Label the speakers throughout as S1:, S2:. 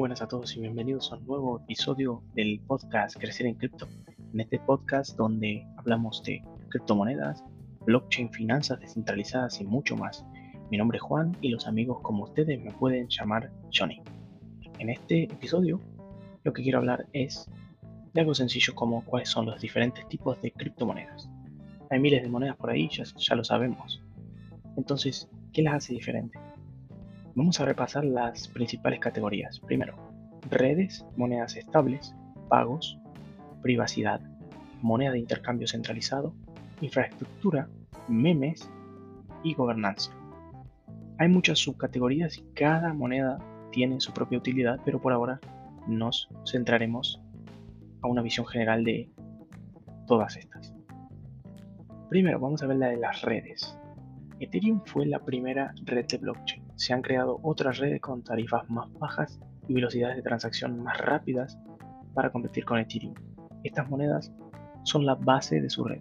S1: buenas a todos y bienvenidos a un nuevo episodio del podcast Crecer en Cripto. En este podcast donde hablamos de criptomonedas, blockchain, finanzas descentralizadas y mucho más. Mi nombre es Juan y los amigos como ustedes me pueden llamar Johnny. En este episodio lo que quiero hablar es de algo sencillo como cuáles son los diferentes tipos de criptomonedas. Hay miles de monedas por ahí, ya, ya lo sabemos. Entonces, ¿qué las hace diferentes? Vamos a repasar las principales categorías. Primero, redes, monedas estables, pagos, privacidad, moneda de intercambio centralizado, infraestructura, memes y gobernanza. Hay muchas subcategorías y cada moneda tiene su propia utilidad, pero por ahora nos centraremos a una visión general de todas estas. Primero vamos a ver la de las redes. Ethereum fue la primera red de blockchain. Se han creado otras redes con tarifas más bajas y velocidades de transacción más rápidas para competir con Ethereum. Estas monedas son la base de su red.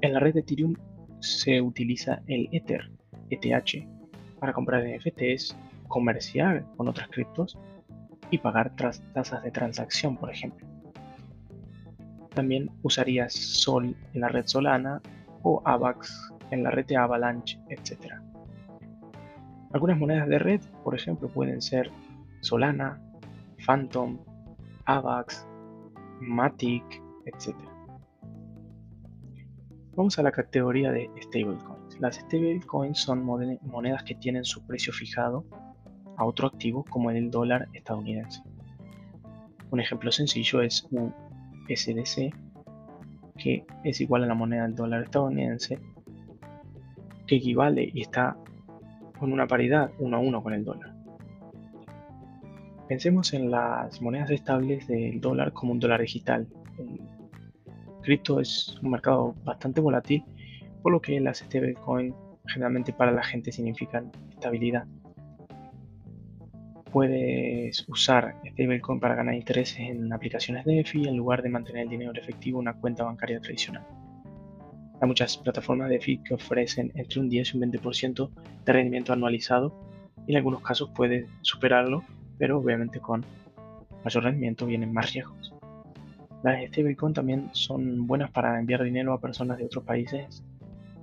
S1: En la red de Ethereum se utiliza el Ether, ETH, para comprar NFTs, comerciar con otras criptos y pagar tasas de transacción, por ejemplo. También usarías Sol en la red Solana o AVAX en la red de Avalanche, etc. Algunas monedas de red, por ejemplo, pueden ser Solana, Phantom, AVAX, Matic, etc. Vamos a la categoría de stablecoins. Las stablecoins son monedas que tienen su precio fijado a otro activo como el dólar estadounidense. Un ejemplo sencillo es USDC, que es igual a la moneda del dólar estadounidense que equivale y está con una paridad 1 a 1 con el dólar. Pensemos en las monedas estables del dólar como un dólar digital. El cripto es un mercado bastante volátil, por lo que las stablecoins generalmente para la gente significan estabilidad. Puedes usar stablecoin para ganar intereses en aplicaciones DeFi en lugar de mantener el dinero efectivo en una cuenta bancaria tradicional. Hay muchas plataformas de FI que ofrecen entre un 10 y un 20% de rendimiento anualizado y en algunos casos puede superarlo, pero obviamente con mayor rendimiento vienen más riesgos. Las stablecoins también son buenas para enviar dinero a personas de otros países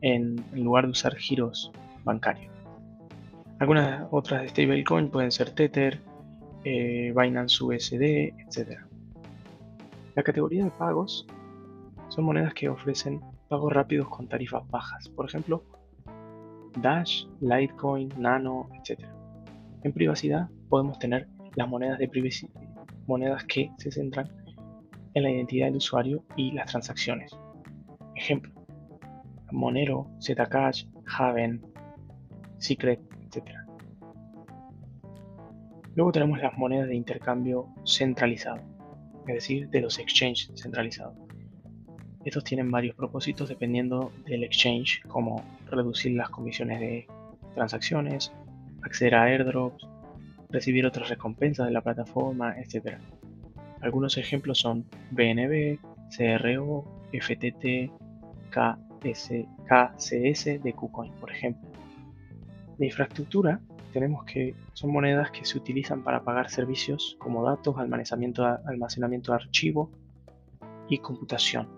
S1: en, lugar de usar giros bancarios. Algunas otras stablecoins pueden ser Tether, eh, Binance USD, etc. La categoría de pagos son monedas que ofrecen pagos rápidos con tarifas bajas, por ejemplo, Dash, Litecoin, Nano, etc. En privacidad podemos tener las monedas de privacidad, monedas que se centran en la identidad del usuario y las transacciones. Ejemplo, Monero, Zcash, Haven, Secret, etc. Luego tenemos las monedas de intercambio centralizado, es decir, de los exchanges centralizados. Estos tienen varios propósitos dependiendo del exchange, como reducir las comisiones de transacciones, acceder a airdrops, recibir otras recompensas de la plataforma, etc. Algunos ejemplos son BNB, CRO, FTT, KS, KCS de KuCoin, por ejemplo. De infraestructura tenemos que son monedas que se utilizan para pagar servicios como datos, almacenamiento, almacenamiento de archivo y computación.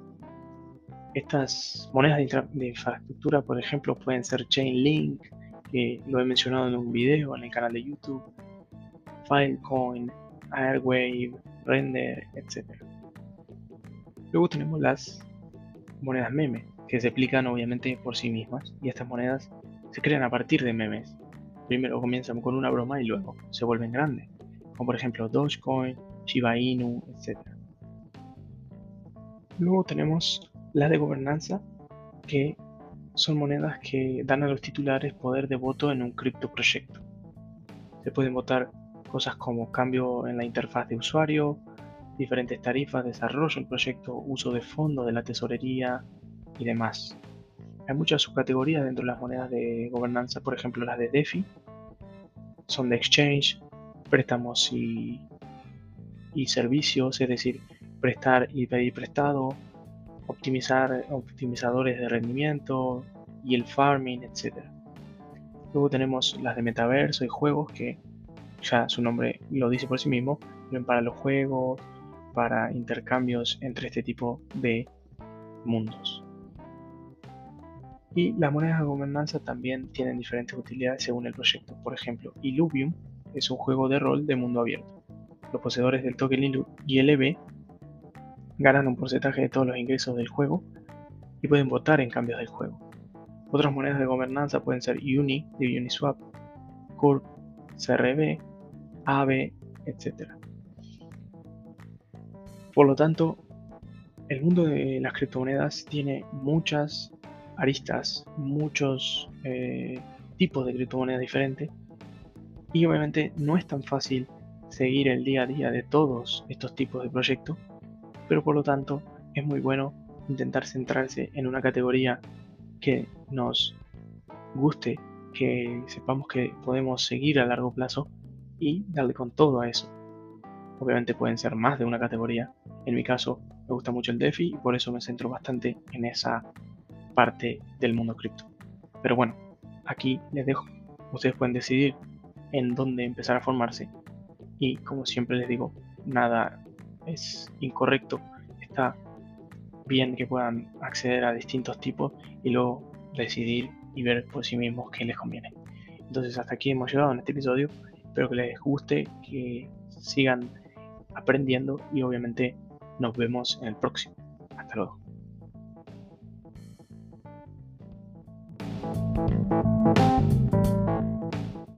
S1: Estas monedas de, infraestructura, por ejemplo, pueden ser Chainlink, que lo he mencionado en un video en el canal de YouTube, Filecoin, Airwave, Render, etc. Luego tenemos las monedas meme, que se aplican obviamente por sí mismas, y estas monedas se crean a partir de memes. Primero comienzan con una broma y luego se vuelven grandes, como por ejemplo Dogecoin, Shiba Inu, etc. Luego tenemos las de gobernanza, que son monedas que dan a los titulares poder de voto en un criptoproyecto. Se pueden votar cosas como cambio en la interfaz de usuario, diferentes tarifas, desarrollo del proyecto, uso de fondos de la tesorería y demás. Hay muchas subcategorías dentro de las monedas de gobernanza, por ejemplo las de DeFi, son de exchange, préstamos y, y servicios, es decir, prestar y pedir prestado, optimizar optimizadores de rendimiento y el farming, etc. Luego tenemos las de metaverso y juegos que ya su nombre lo dice por sí mismo, para los juegos, para intercambios entre este tipo de mundos. Y las monedas de gobernanza también tienen diferentes utilidades según el proyecto. Por ejemplo, Illuvium es un juego de rol de mundo abierto. Los poseedores del token ILB ganan un porcentaje de todos los ingresos del juego y pueden votar en cambios del juego. Otras monedas de gobernanza pueden ser Uni de Uniswap, CURP, CRB, AVE, etc. Por lo tanto, el mundo de las criptomonedas tiene muchas aristas, muchos eh, tipos de criptomonedas diferentes y obviamente no es tan fácil seguir el día a día de todos estos tipos de proyectos, pero por lo tanto es muy bueno intentar centrarse en una categoría que nos guste, que sepamos que podemos seguir a largo plazo y darle con todo a eso. Obviamente pueden ser más de una categoría. En mi caso me gusta mucho el DeFi y por eso me centro bastante en esa parte del mundo cripto. Pero bueno, aquí les dejo. Ustedes pueden decidir en dónde empezar a formarse. Y como siempre les digo, nada es incorrecto. Está bien que puedan acceder a distintos tipos y luego decidir y ver por sí mismos qué les conviene. Entonces hasta aquí hemos llegado en este episodio. Espero que les guste, que sigan aprendiendo y obviamente nos vemos en el próximo. Hasta luego.